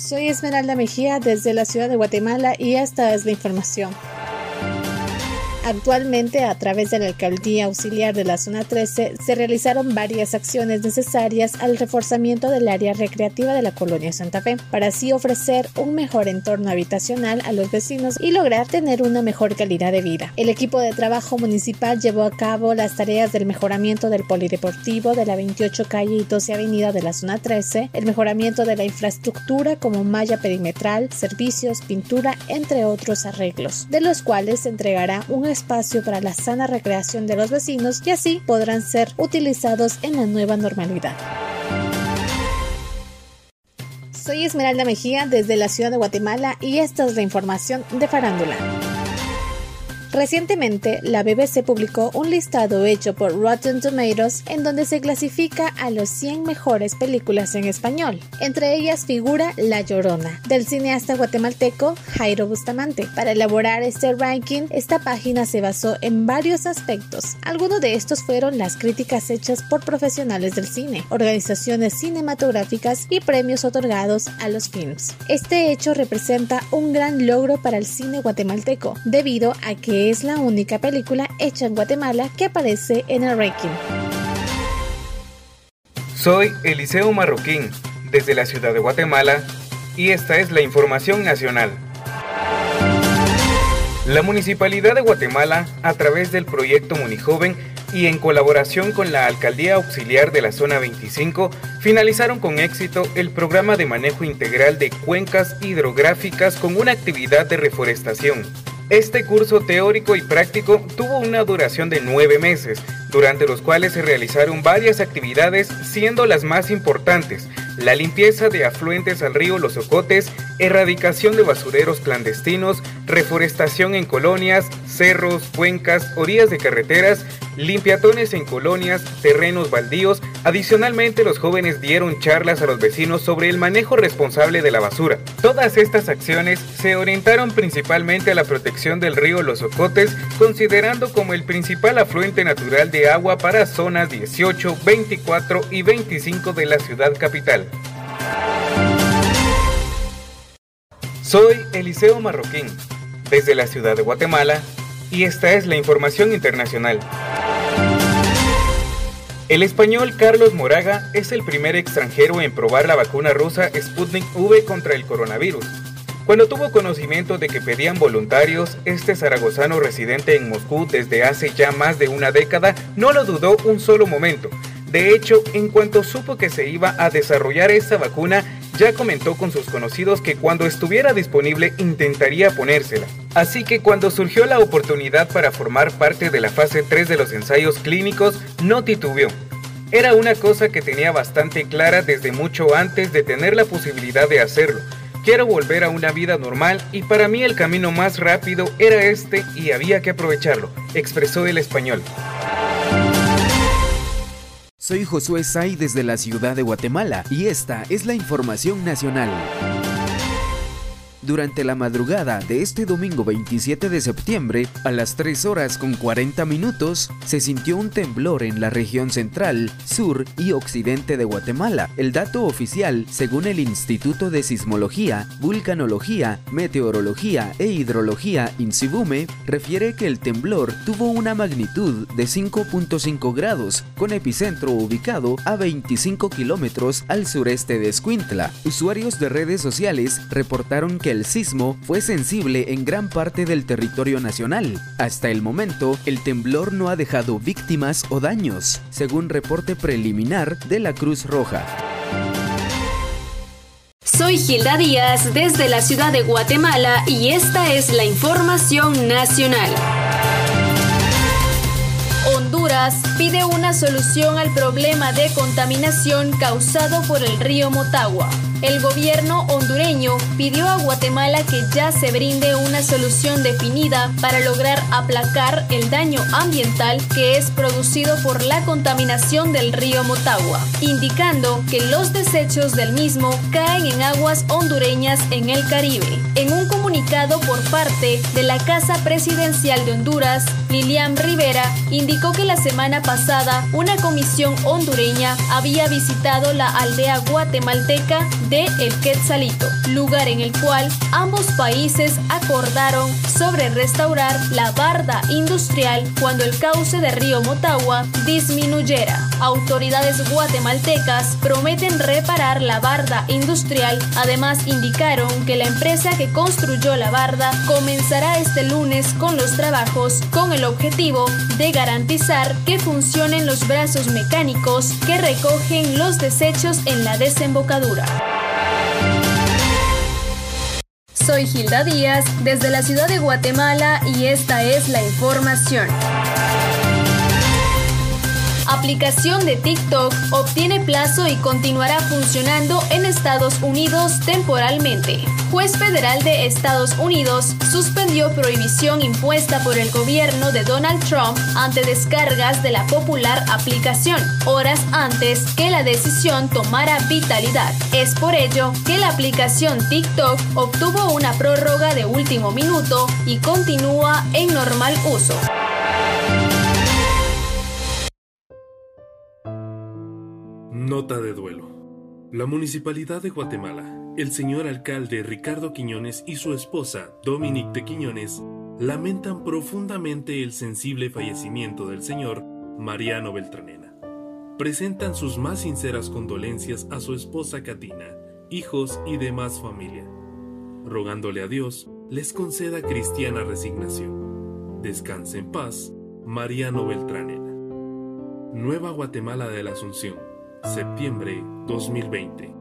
Soy Esmeralda Mejía desde la ciudad de Guatemala y esta es la información. Actualmente, a través de la Alcaldía Auxiliar de la Zona 13, se realizaron varias acciones necesarias al reforzamiento del área recreativa de la colonia Santa Fe, para así ofrecer un mejor entorno habitacional a los vecinos y lograr tener una mejor calidad de vida. El equipo de trabajo municipal llevó a cabo las tareas del mejoramiento del polideportivo de la 28 calle y 12 avenida de la Zona 13, el mejoramiento de la infraestructura como malla perimetral, servicios, pintura, entre otros arreglos, de los cuales se entregará un espacio para la sana recreación de los vecinos y así podrán ser utilizados en la nueva normalidad. Soy Esmeralda Mejía desde la ciudad de Guatemala y esta es la información de Farándula. Recientemente, la BBC publicó un listado hecho por Rotten Tomatoes en donde se clasifica a los 100 mejores películas en español. Entre ellas figura La Llorona, del cineasta guatemalteco Jairo Bustamante. Para elaborar este ranking, esta página se basó en varios aspectos. Algunos de estos fueron las críticas hechas por profesionales del cine, organizaciones cinematográficas y premios otorgados a los films. Este hecho representa un gran logro para el cine guatemalteco, debido a que es la única película hecha en Guatemala que aparece en el ranking. Soy Eliseo Marroquín, desde la ciudad de Guatemala, y esta es la información nacional. La Municipalidad de Guatemala, a través del proyecto Munijoven y en colaboración con la Alcaldía Auxiliar de la Zona 25, finalizaron con éxito el programa de manejo integral de cuencas hidrográficas con una actividad de reforestación. Este curso teórico y práctico tuvo una duración de nueve meses, durante los cuales se realizaron varias actividades, siendo las más importantes la limpieza de afluentes al río Los Ocotes, erradicación de basureros clandestinos, reforestación en colonias, cerros, cuencas, orillas de carreteras, limpiatones en colonias, terrenos baldíos. Adicionalmente, los jóvenes dieron charlas a los vecinos sobre el manejo responsable de la basura. Todas estas acciones se orientaron principalmente a la protección del río Los Ocotes, considerando como el principal afluente natural de agua para zonas 18, 24 y 25 de la ciudad capital. Soy Eliseo Marroquín, desde la ciudad de Guatemala, y esta es la información internacional. El español Carlos Moraga es el primer extranjero en probar la vacuna rusa Sputnik V contra el coronavirus. Cuando tuvo conocimiento de que pedían voluntarios, este zaragozano residente en Moscú desde hace ya más de una década no lo dudó un solo momento. De hecho, en cuanto supo que se iba a desarrollar esta vacuna, ya comentó con sus conocidos que cuando estuviera disponible intentaría ponérsela. Así que cuando surgió la oportunidad para formar parte de la fase 3 de los ensayos clínicos, no titubeó. Era una cosa que tenía bastante clara desde mucho antes de tener la posibilidad de hacerlo. Quiero volver a una vida normal y para mí el camino más rápido era este y había que aprovecharlo, expresó el español. Soy Josué Say desde la ciudad de Guatemala y esta es la información nacional. Durante la madrugada de este domingo 27 de septiembre, a las 3 horas con 40 minutos, se sintió un temblor en la región central, sur y occidente de Guatemala. El dato oficial, según el Instituto de Sismología, Vulcanología, Meteorología e Hidrología INSIBUME, refiere que el temblor tuvo una magnitud de 5.5 grados, con epicentro ubicado a 25 kilómetros al sureste de Escuintla. Usuarios de redes sociales reportaron que el sismo fue sensible en gran parte del territorio nacional. Hasta el momento, el temblor no ha dejado víctimas o daños, según reporte preliminar de la Cruz Roja. Soy Gilda Díaz desde la ciudad de Guatemala y esta es la información nacional. Honduras pide una solución al problema de contaminación causado por el río Motagua. El gobierno hondureño pidió a Guatemala que ya se brinde una solución definida para lograr aplacar el daño ambiental que es producido por la contaminación del río Motagua, indicando que los desechos del mismo caen en aguas hondureñas en el Caribe. En un comunicado por parte de la Casa Presidencial de Honduras, Lilian Rivera indicó que la semana pasada una comisión hondureña había visitado la aldea guatemalteca de El Quetzalito, lugar en el cual ambos países acordaron sobre restaurar la barda industrial cuando el cauce de río Motagua disminuyera. Autoridades guatemaltecas prometen reparar la barda industrial, además indicaron que la empresa que construyó la barda comenzará este lunes con los trabajos con el objetivo de garantizar que funcionen los brazos mecánicos que recogen los desechos en la desembocadura. Soy Gilda Díaz desde la ciudad de Guatemala y esta es la información. Aplicación de TikTok obtiene plazo y continuará funcionando en Estados Unidos temporalmente. Juez federal de Estados Unidos suspendió prohibición impuesta por el gobierno de Donald Trump ante descargas de la popular aplicación, horas antes que la decisión tomara vitalidad. Es por ello que la aplicación TikTok obtuvo una prórroga de último minuto y continúa en normal uso. Nota de duelo. La Municipalidad de Guatemala, el señor alcalde Ricardo Quiñones y su esposa, Dominique de Quiñones, lamentan profundamente el sensible fallecimiento del señor Mariano Beltranena. Presentan sus más sinceras condolencias a su esposa Katina, hijos y demás familia, rogándole a Dios les conceda cristiana resignación. Descanse en paz, Mariano Beltranena. Nueva Guatemala de la Asunción septiembre 2020.